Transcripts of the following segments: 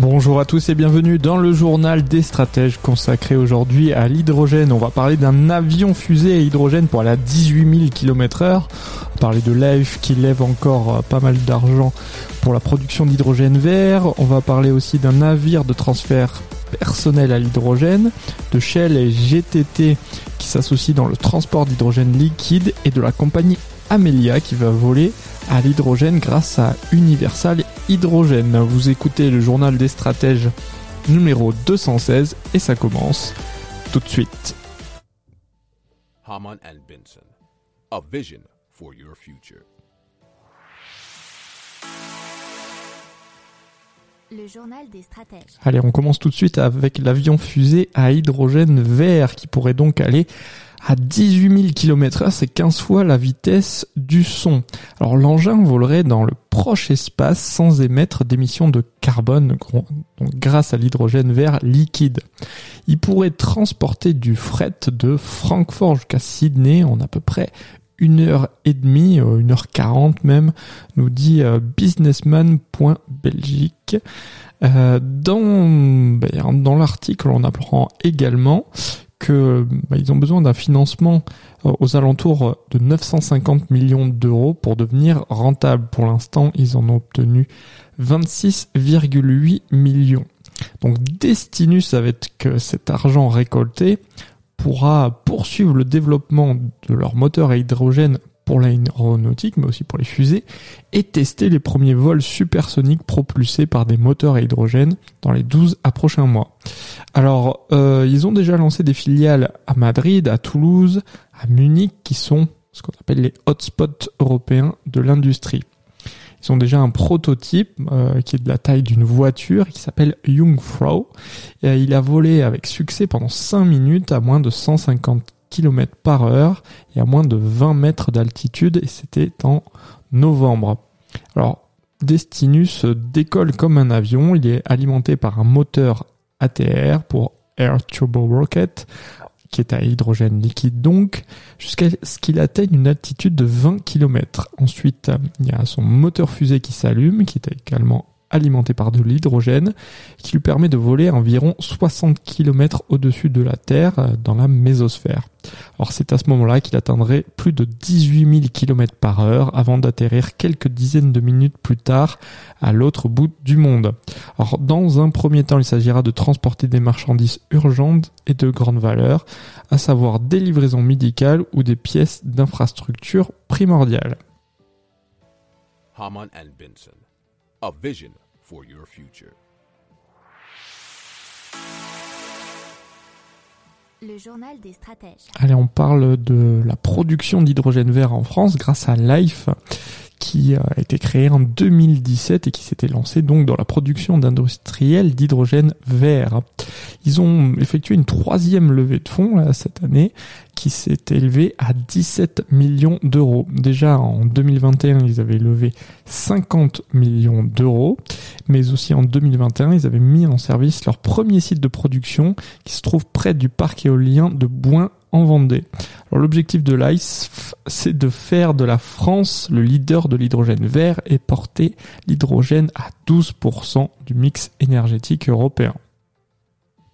Bonjour à tous et bienvenue dans le journal des stratèges consacré aujourd'hui à l'hydrogène. On va parler d'un avion fusée à hydrogène pour aller à 18 000 km heure. On va parler de Life qui lève encore euh, pas mal d'argent pour la production d'hydrogène vert. On va parler aussi d'un navire de transfert personnel à l'hydrogène, de Shell et GTT qui s'associent dans le transport d'hydrogène liquide et de la compagnie Amelia qui va voler à l'hydrogène grâce à Universal Hydrogène. Vous écoutez le journal des stratèges numéro 216 et ça commence tout de suite. Le. Allez, on commence tout de suite avec l'avion fusée à hydrogène vert qui pourrait donc aller à 18 000 km c'est 15 fois la vitesse du son. Alors l'engin volerait dans le proche espace sans émettre d'émissions de carbone grâce à l'hydrogène vert liquide. Il pourrait transporter du fret de Francfort jusqu'à Sydney en à peu près une heure et demie, euh, une heure quarante même, nous dit euh, businessman.belgique. Euh, dans ben, dans l'article, on apprend également que bah, ils ont besoin d'un financement aux alentours de 950 millions d'euros pour devenir rentable. Pour l'instant, ils en ont obtenu 26,8 millions. Donc Destinus, avec cet argent récolté, pourra poursuivre le développement de leur moteur à hydrogène pour l'aéronautique, mais aussi pour les fusées, et tester les premiers vols supersoniques propulsés par des moteurs à hydrogène dans les 12 à prochains mois. Alors, euh, ils ont déjà lancé des filiales à Madrid, à Toulouse, à Munich, qui sont ce qu'on appelle les hotspots européens de l'industrie. Ils ont déjà un prototype euh, qui est de la taille d'une voiture qui s'appelle Jungfrau. Et, il a volé avec succès pendant 5 minutes à moins de 150 km par heure et à moins de 20 mètres d'altitude et c'était en novembre. Alors, Destinus décolle comme un avion, il est alimenté par un moteur ATR pour Air Turbo Rocket qui est à hydrogène liquide donc, jusqu'à ce qu'il atteigne une altitude de 20 km. Ensuite, il y a son moteur fusée qui s'allume, qui est également alimenté par de l'hydrogène qui lui permet de voler environ 60 km au-dessus de la Terre euh, dans la mésosphère. Alors c'est à ce moment-là qu'il atteindrait plus de 18 000 km par heure avant d'atterrir quelques dizaines de minutes plus tard à l'autre bout du monde. Alors dans un premier temps, il s'agira de transporter des marchandises urgentes et de grande valeur, à savoir des livraisons médicales ou des pièces d'infrastructure primordiales. A vision for your future. Le journal des stratèges. Allez, on parle de la production d'hydrogène vert en France grâce à Life qui a été créé en 2017 et qui s'était lancé donc dans la production d'industriels d'hydrogène vert. Ils ont effectué une troisième levée de fonds cette année qui s'est élevée à 17 millions d'euros. Déjà en 2021, ils avaient levé 50 millions d'euros, mais aussi en 2021, ils avaient mis en service leur premier site de production qui se trouve près du parc éolien de Boin en Vendée. Alors l'objectif de l'ICE, c'est de faire de la France le leader de l'hydrogène vert et porter l'hydrogène à 12% du mix énergétique européen.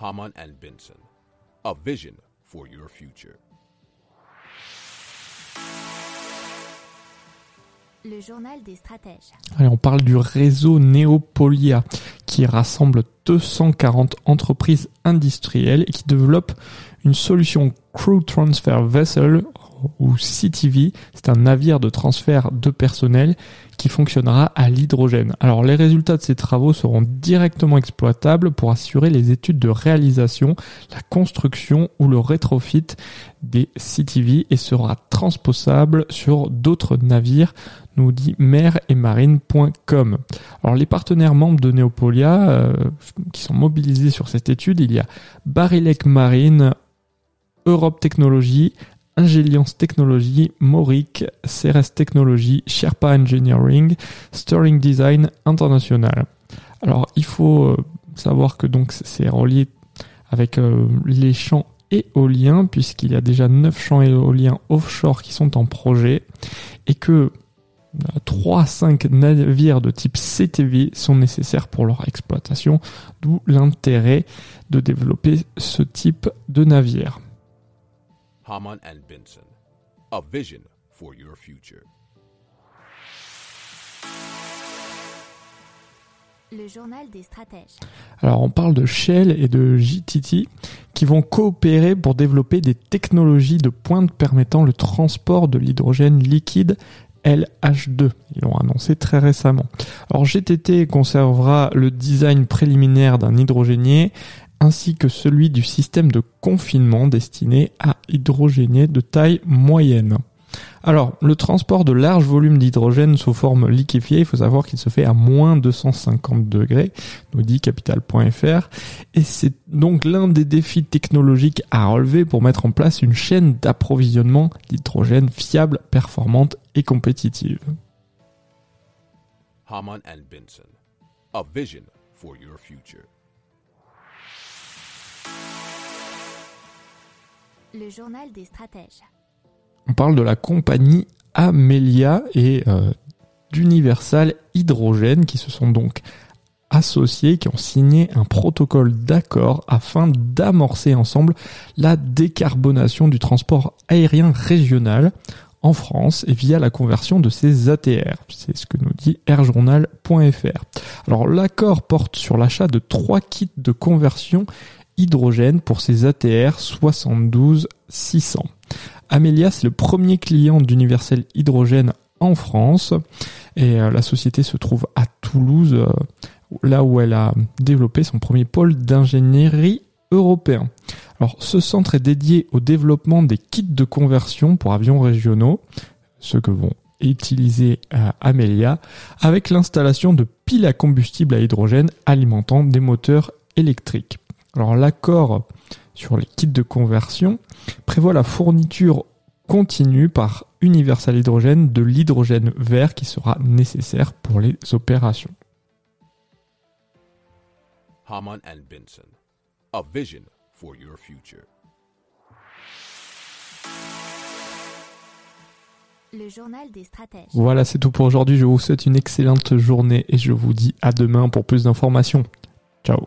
Haman and Benson, a vision for your future. Le journal des stratèges. Allez, on parle du réseau Neopolia qui rassemble 240 entreprises industrielles et qui développe une solution Crew Transfer Vessel ou CTV. C'est un navire de transfert de personnel qui fonctionnera à l'hydrogène. Alors les résultats de ces travaux seront directement exploitables pour assurer les études de réalisation, la construction ou le rétrofit des CTV et sera transposable sur d'autres navires nous dit mer et marine.com. Alors les partenaires membres de Neopolia euh, qui sont mobilisés sur cette étude, il y a Barilec Marine, Europe Technologies, Ingeliance Technologies, Moric, CRS Technologies, Sherpa Engineering, Sterling Design International. Alors il faut euh, savoir que donc c'est relié avec euh, les champs éoliens puisqu'il y a déjà 9 champs éoliens offshore qui sont en projet et que 3 à 5 navires de type CTV sont nécessaires pour leur exploitation, d'où l'intérêt de développer ce type de navire. Haman and Benson. A vision for your future. Le journal des stratèges. Alors on parle de Shell et de JTT qui vont coopérer pour développer des technologies de pointe permettant le transport de l'hydrogène liquide LH2. Ils l'ont annoncé très récemment. Alors GTT conservera le design préliminaire d'un hydrogénier ainsi que celui du système de confinement destiné à hydrogénier de taille moyenne. Alors, le transport de larges volumes d'hydrogène sous forme liquéfiée, il faut savoir qu'il se fait à moins 250 degrés, nous dit capital.fr, et c'est donc l'un des défis technologiques à relever pour mettre en place une chaîne d'approvisionnement d'hydrogène fiable, performante et compétitive. Haman and Benson. A vision. Le journal des stratèges. On parle de la compagnie Amelia et euh, d'Universal Hydrogène qui se sont donc associés, qui ont signé un protocole d'accord afin d'amorcer ensemble la décarbonation du transport aérien régional en France via la conversion de ces ATR. C'est ce que nous dit airjournal.fr. Alors l'accord porte sur l'achat de trois kits de conversion hydrogène pour ces ATR 72 600. Amelia, c'est le premier client d'Universel Hydrogène en France et euh, la société se trouve à Toulouse, euh, là où elle a développé son premier pôle d'ingénierie européen. Alors, ce centre est dédié au développement des kits de conversion pour avions régionaux, ceux que vont utiliser euh, Amelia, avec l'installation de piles à combustible à hydrogène alimentant des moteurs électriques. Alors, l'accord sur les kits de conversion prévoit la fourniture continue par Universal Hydrogène de l'hydrogène vert qui sera nécessaire pour les opérations. Haman and Benson. A vision for your future. Le journal des stratèges. Voilà, c'est tout pour aujourd'hui. Je vous souhaite une excellente journée et je vous dis à demain pour plus d'informations. Ciao.